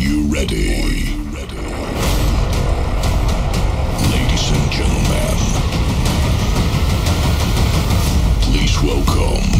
you ready? Ladies and gentlemen, please welcome.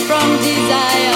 desire.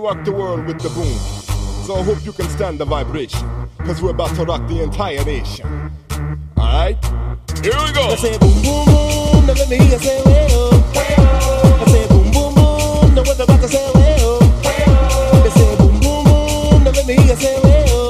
to rock the world with the boom. So I hope you can stand the vibration, cause we're about to rock the entire nation. Alright? Here we go! I say boom boom boom, now let me hear you say way oh. Way. I say boom boom boom, now what about to say way oh. They say boom boom boom, now let me hear you say way oh.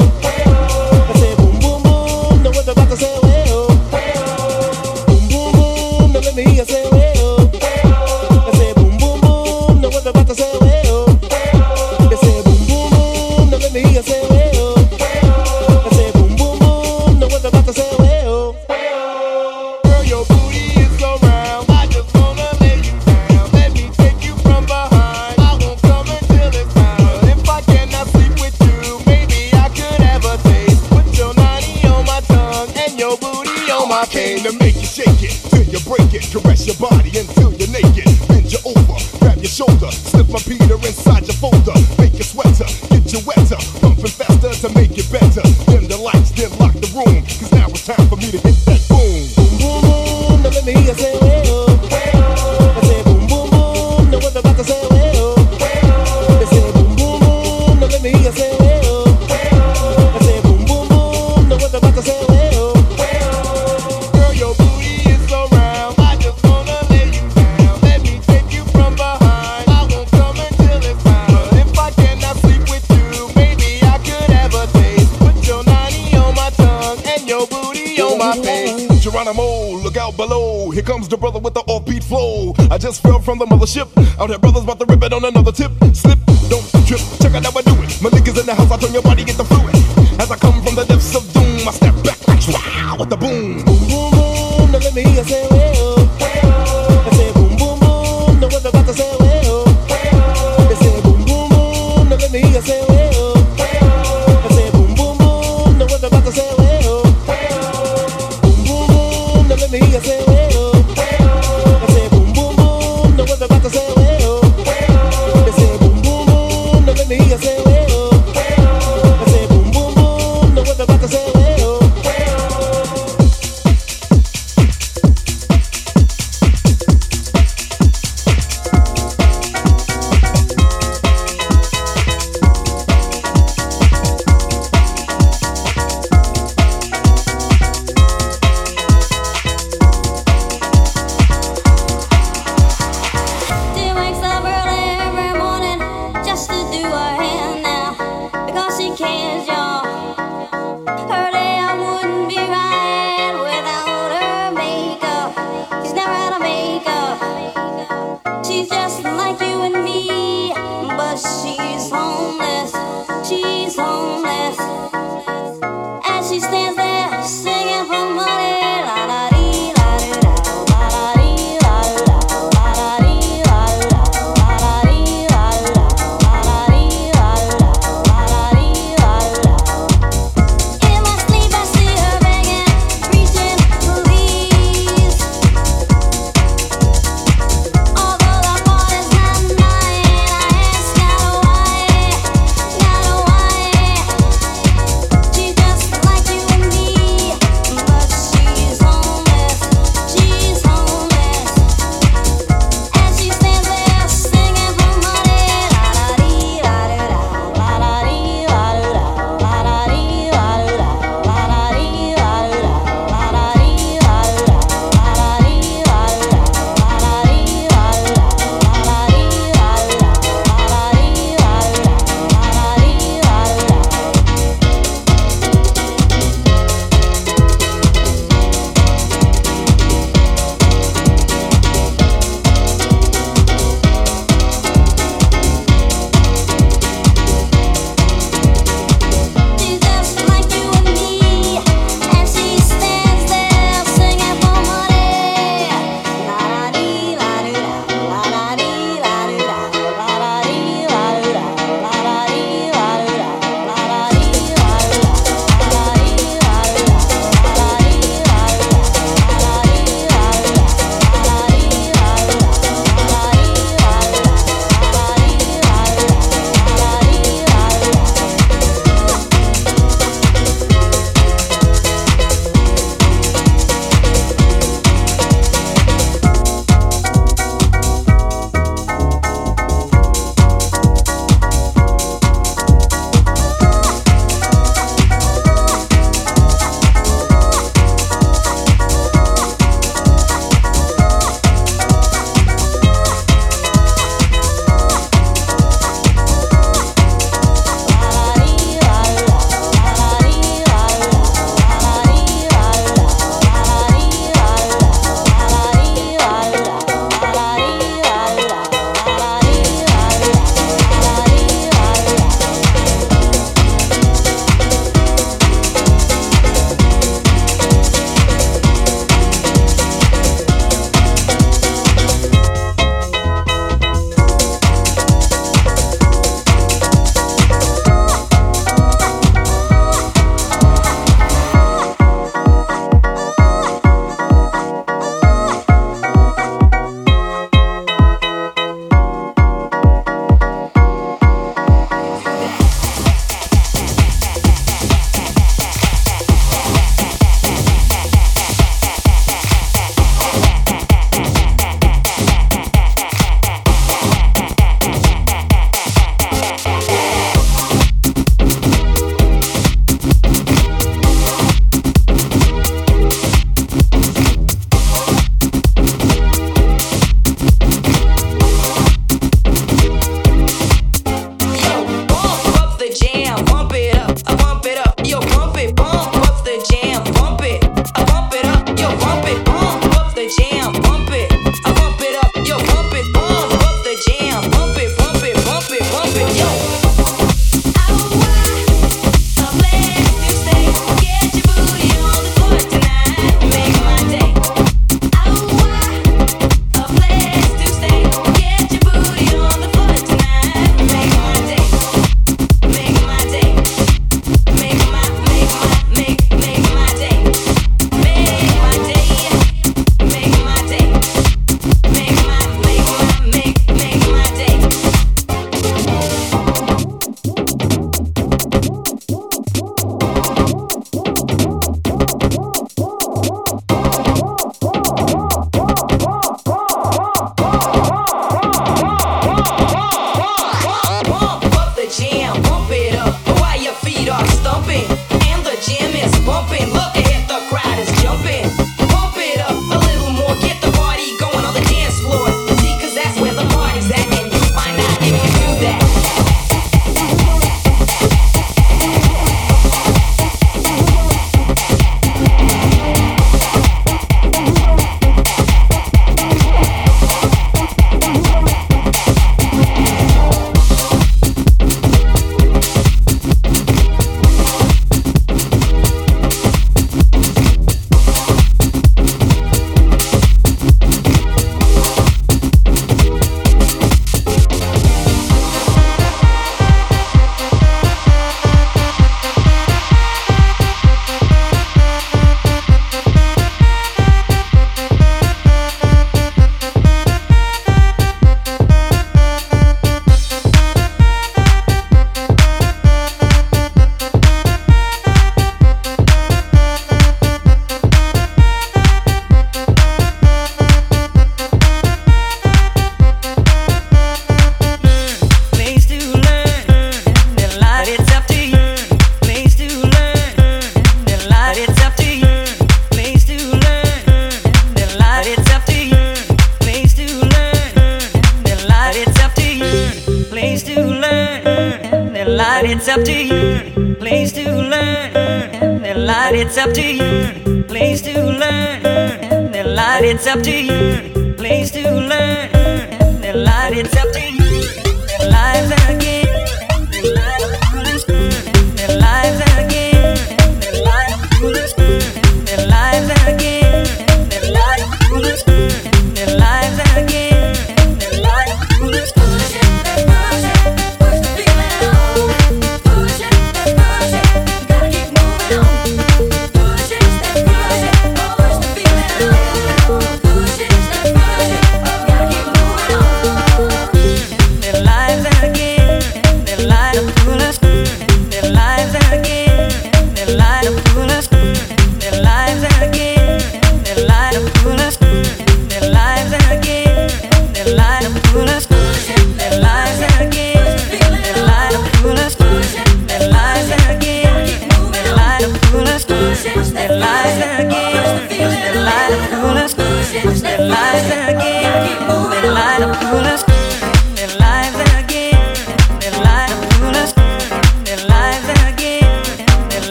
Geronimo, look out below. Here comes the brother with the offbeat flow. I just fell from the mothership. Outhere Brothers about to rip it on another tip. Slip, don't trip. Check out how I do it. My niggas in the house, I turn your body, get the fluid. As I come from the depths of